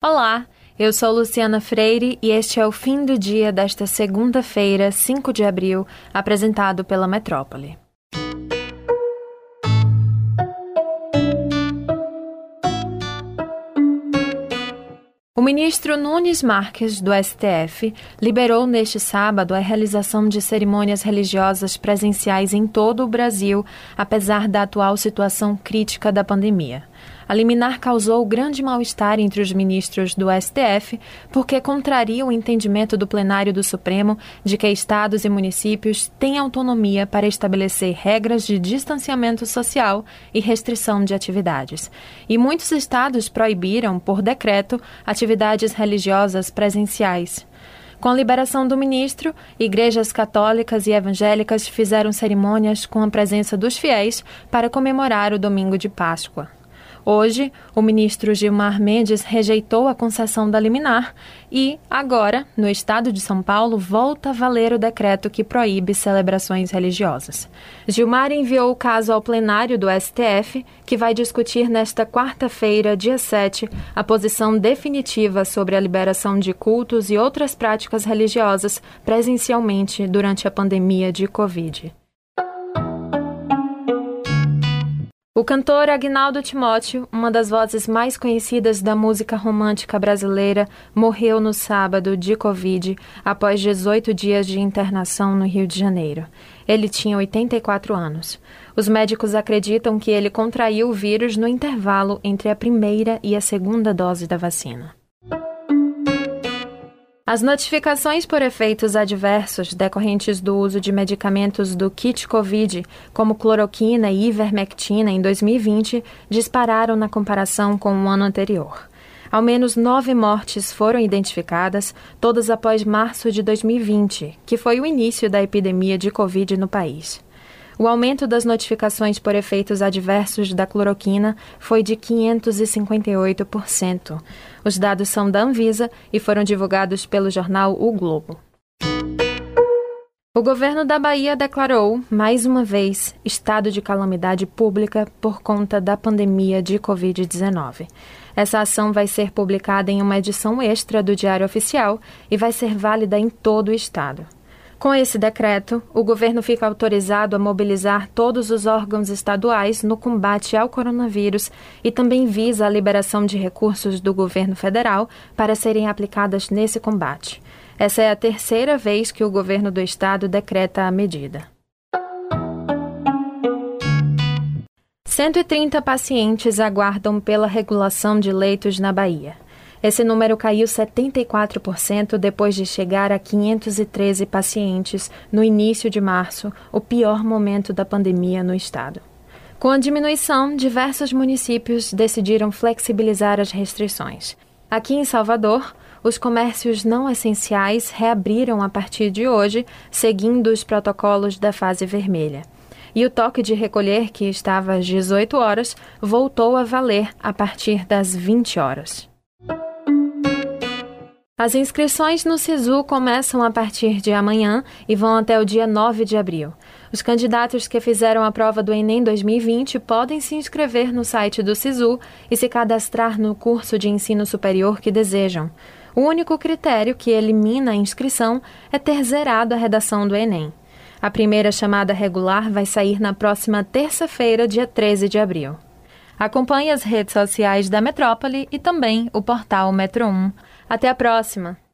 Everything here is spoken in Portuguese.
Olá, eu sou Luciana Freire e este é o fim do dia desta segunda-feira, 5 de abril, apresentado pela Metrópole. O ministro Nunes Marques, do STF, liberou neste sábado a realização de cerimônias religiosas presenciais em todo o Brasil, apesar da atual situação crítica da pandemia. A liminar causou grande mal-estar entre os ministros do STF, porque contraria o entendimento do plenário do Supremo de que estados e municípios têm autonomia para estabelecer regras de distanciamento social e restrição de atividades. E muitos estados proibiram, por decreto, atividades religiosas presenciais. Com a liberação do ministro, igrejas católicas e evangélicas fizeram cerimônias com a presença dos fiéis para comemorar o domingo de Páscoa. Hoje, o ministro Gilmar Mendes rejeitou a concessão da liminar e, agora, no estado de São Paulo, volta a valer o decreto que proíbe celebrações religiosas. Gilmar enviou o caso ao plenário do STF, que vai discutir nesta quarta-feira, dia 7, a posição definitiva sobre a liberação de cultos e outras práticas religiosas presencialmente durante a pandemia de Covid. O cantor Agnaldo Timóteo, uma das vozes mais conhecidas da música romântica brasileira, morreu no sábado de Covid após 18 dias de internação no Rio de Janeiro. Ele tinha 84 anos. Os médicos acreditam que ele contraiu o vírus no intervalo entre a primeira e a segunda dose da vacina. As notificações por efeitos adversos decorrentes do uso de medicamentos do kit Covid, como cloroquina e ivermectina, em 2020, dispararam na comparação com o ano anterior. Ao menos nove mortes foram identificadas, todas após março de 2020, que foi o início da epidemia de Covid no país. O aumento das notificações por efeitos adversos da cloroquina foi de 558%. Os dados são da Anvisa e foram divulgados pelo jornal O Globo. O governo da Bahia declarou, mais uma vez, estado de calamidade pública por conta da pandemia de Covid-19. Essa ação vai ser publicada em uma edição extra do Diário Oficial e vai ser válida em todo o estado. Com esse decreto, o governo fica autorizado a mobilizar todos os órgãos estaduais no combate ao coronavírus e também visa a liberação de recursos do governo federal para serem aplicadas nesse combate. Essa é a terceira vez que o governo do estado decreta a medida. 130 pacientes aguardam pela regulação de leitos na Bahia. Esse número caiu 74% depois de chegar a 513 pacientes no início de março, o pior momento da pandemia no estado. Com a diminuição, diversos municípios decidiram flexibilizar as restrições. Aqui em Salvador, os comércios não essenciais reabriram a partir de hoje, seguindo os protocolos da fase vermelha. E o toque de recolher, que estava às 18 horas, voltou a valer a partir das 20 horas. As inscrições no SISU começam a partir de amanhã e vão até o dia 9 de abril. Os candidatos que fizeram a prova do Enem 2020 podem se inscrever no site do SISU e se cadastrar no curso de ensino superior que desejam. O único critério que elimina a inscrição é ter zerado a redação do Enem. A primeira chamada regular vai sair na próxima terça-feira, dia 13 de abril. Acompanhe as redes sociais da Metrópole e também o portal Metro 1. Até a próxima!